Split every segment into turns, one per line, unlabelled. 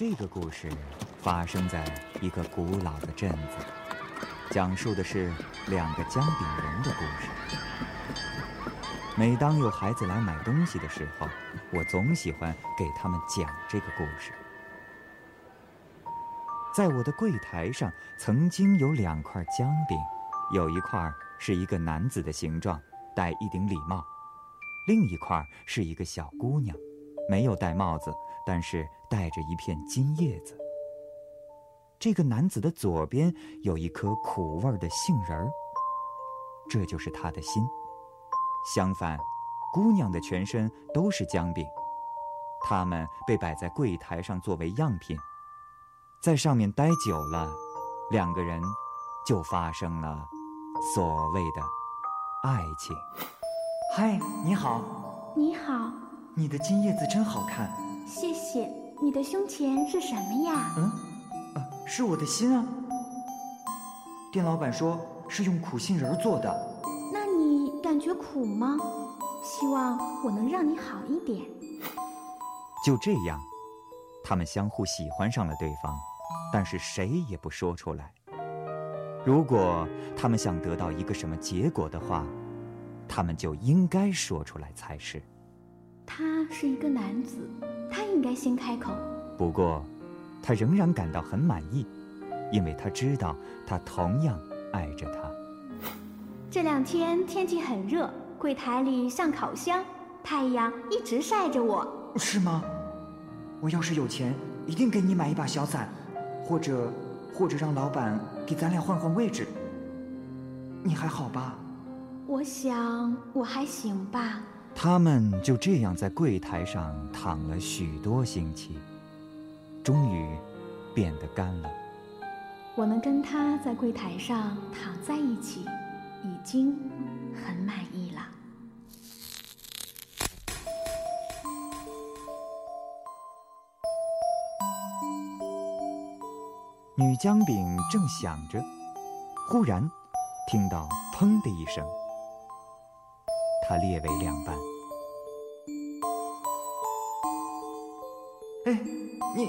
这个故事发生在一个古老的镇子，讲述的是两个姜饼人的故事。每当有孩子来买东西的时候，我总喜欢给他们讲这个故事。在我的柜台上，曾经有两块姜饼，有一块是一个男子的形状，戴一顶礼帽；另一块是一个小姑娘，没有戴帽子，但是戴着一片金叶子。这个男子的左边有一颗苦味的杏仁儿，这就是他的心。相反，姑娘的全身都是姜饼，它们被摆在柜台上作为样品，在上面待久了，两个人就发生了所谓的爱情。
嗨，你好，
你好，
你的金叶子真好看。
谢谢。你的胸前是什么呀？
嗯，啊，是我的心啊。店老板说是用苦杏仁做的。
那你感觉苦吗？希望我能让你好一点。
就这样，他们相互喜欢上了对方，但是谁也不说出来。如果他们想得到一个什么结果的话，他们就应该说出来才是。
他是一个男子，他应该先开口。
不过，他仍然感到很满意，因为他知道他同样爱着他。
这两天天气很热，柜台里像烤箱，太阳一直晒着我。
是吗？我要是有钱，一定给你买一把小伞，或者或者让老板给咱俩换换位置。你还好吧？
我想我还行吧。
他们就这样在柜台上躺了许多星期，终于变得干了。
我能跟他在柜台上躺在一起，已经很满意了。
女姜饼正想着，忽然听到“砰”的一声，它列为两半。
哎，你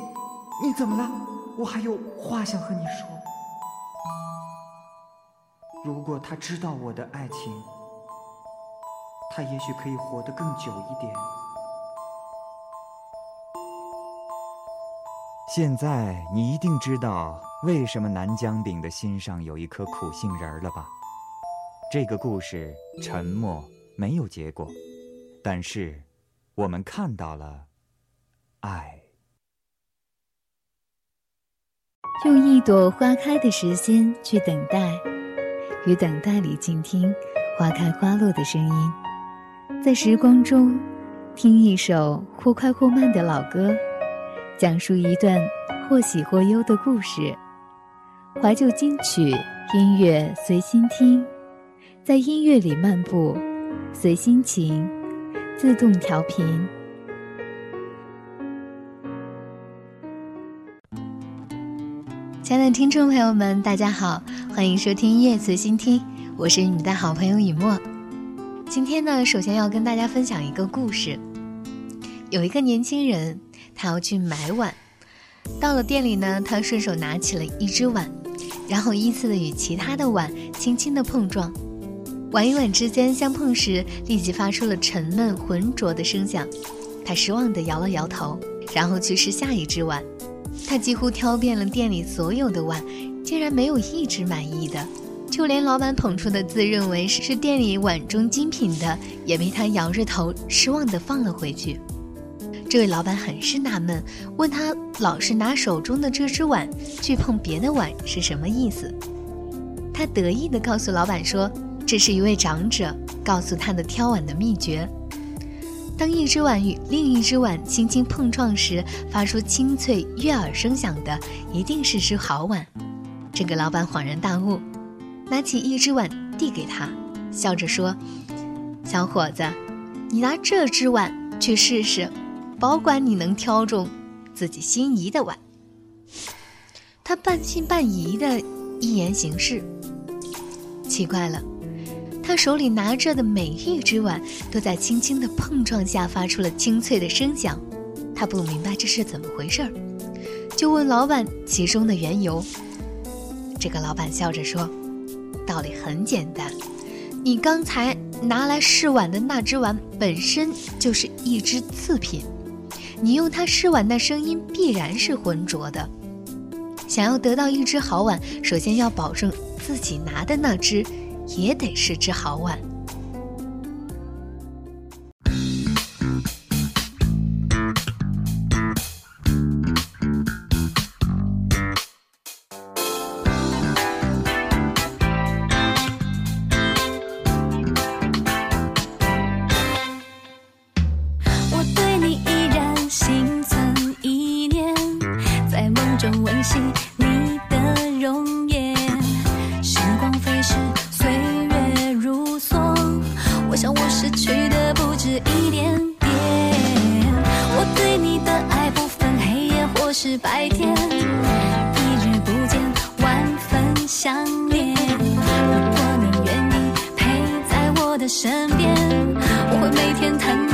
你怎么了？我还有话想和你说。如果他知道我的爱情，他也许可以活得更久一点。
现在你一定知道为什么南姜饼的心上有一颗苦杏仁儿了吧？这个故事沉默，没有结果，但是我们看到了爱。
用一朵花开的时间去等待，与等待里静听花开花落的声音，在时光中听一首或快或慢的老歌。讲述一段或喜或忧的故事，怀旧金曲音乐随心听，在音乐里漫步，随心情，自动调频。亲爱的听众朋友们，大家好，欢迎收听音乐随心听，我是你们的好朋友雨墨。今天呢，首先要跟大家分享一个故事，有一个年轻人。他要去买碗，到了店里呢，他顺手拿起了一只碗，然后依次的与其他的碗轻轻的碰撞，碗与碗之间相碰时，立即发出了沉闷浑浊的声响。他失望地摇了摇头，然后去试下一只碗。他几乎挑遍了店里所有的碗，竟然没有一只满意的，就连老板捧出的自认为是店里碗中精品的，也被他摇着头失望地放了回去。这位老板很是纳闷，问他老是拿手中的这只碗去碰别的碗是什么意思？他得意地告诉老板说：“这是一位长者告诉他的挑碗的秘诀。当一只碗与另一只碗轻轻碰撞时，发出清脆悦耳声响的，一定是只好碗。”这个老板恍然大悟，拿起一只碗递给他，笑着说：“小伙子，你拿这只碗去试试。”保管你能挑中自己心仪的碗。他半信半疑的一言行事。奇怪了，他手里拿着的每一只碗都在轻轻的碰撞下发出了清脆的声响。他不明白这是怎么回事儿。就问老板其中的缘由。这个老板笑着说：“道理很简单，你刚才拿来试碗的那只碗本身就是一只次品，你用它试碗，那声音必然是浑浊的。想要得到一只好碗，首先要保证自己拿的那只也得是只好碗
我对你依然心存依念在梦中温习身边，我会每天弹。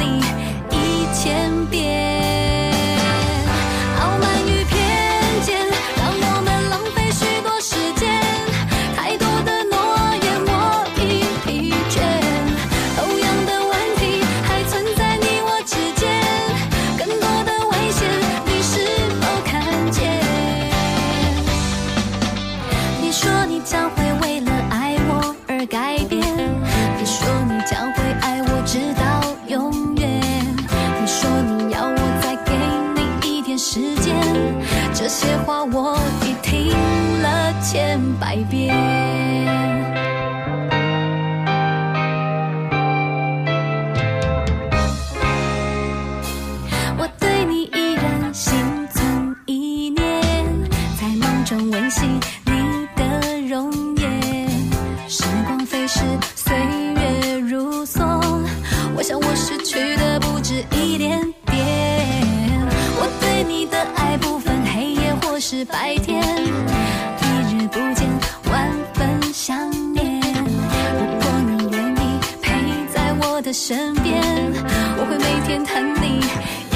疼你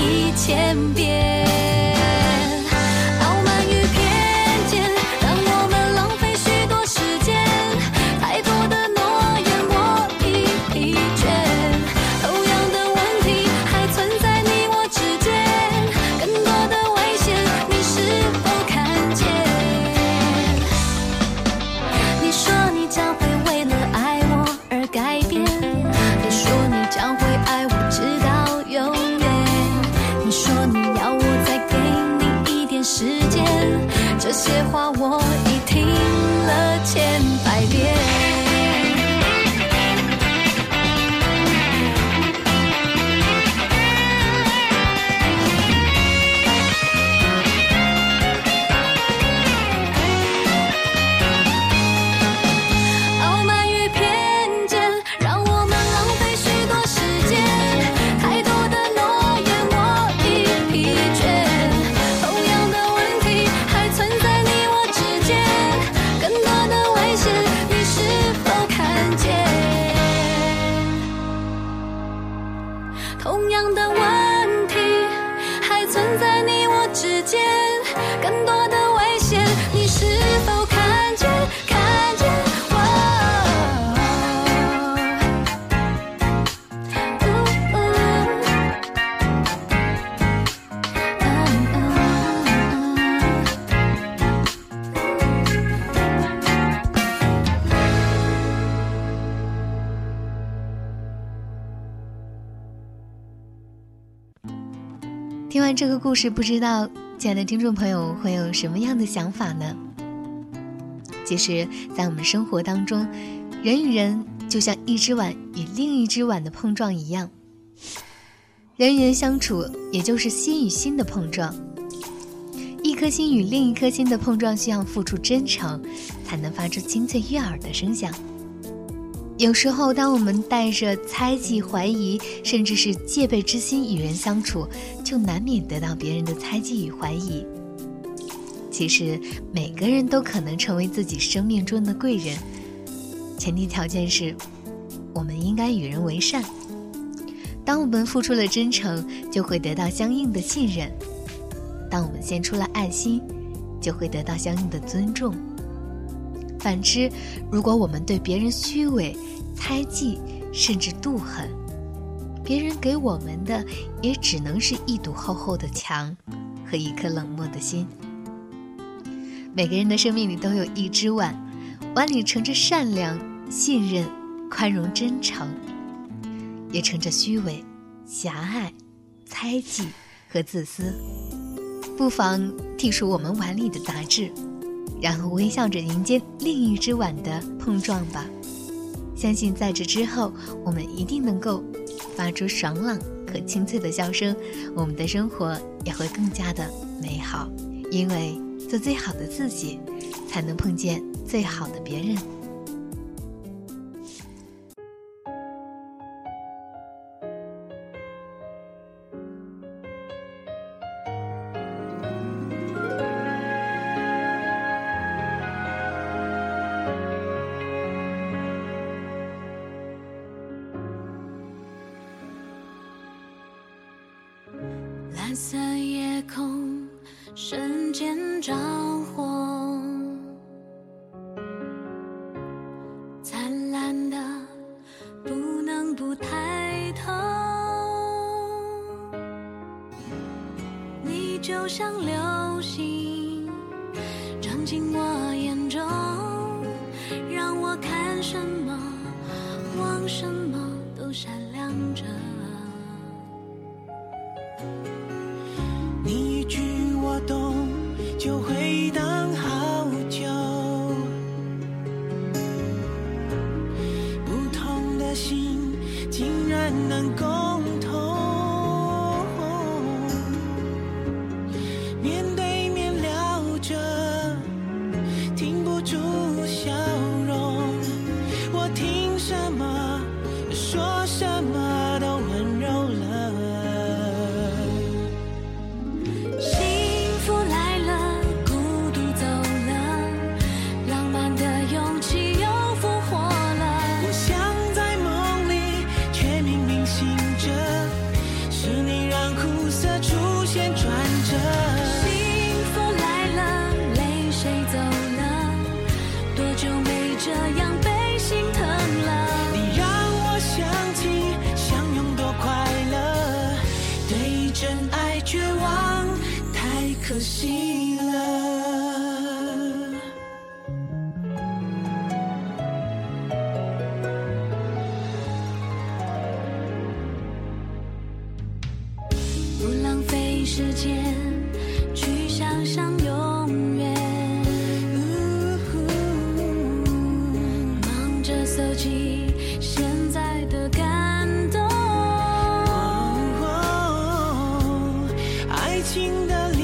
一千这些话我
听完这个故事，不知道亲爱的听众朋友会有什么样的想法呢？其实，在我们生活当中，人与人就像一只碗与另一只碗的碰撞一样，人与人相处也就是心与心的碰撞。一颗心与另一颗心的碰撞，需要付出真诚，才能发出清脆悦耳的声响。有时候，当我们带着猜忌、怀疑，甚至是戒备之心与人相处，就难免得到别人的猜忌与怀疑。其实，每个人都可能成为自己生命中的贵人，前提条件是，我们应该与人为善。当我们付出了真诚，就会得到相应的信任。当我们献出了爱心，就会得到相应的尊重。反之，如果我们对别人虚伪、猜忌，甚至妒恨，别人给我们的也只能是一堵厚厚的墙和一颗冷漠的心。每个人的生命里都有一只碗，碗里盛着善良、信任、宽容、真诚，也盛着虚伪、狭隘、猜忌和自私。不妨剔除我们碗里的杂质，然后微笑着迎接另一只碗的碰撞吧。相信在这之后，我们一定能够发出爽朗和清脆的笑声，我们的生活也会更加的美好。因为做最好的自己，才能碰见最好的别人。
色夜空瞬间着火，灿烂的不能不抬头。你就像流星，撞进我眼中，让我看什么、望什么
能够起了。
不浪
费时间去想象永远，忙着搜集现在的感动，爱
情的。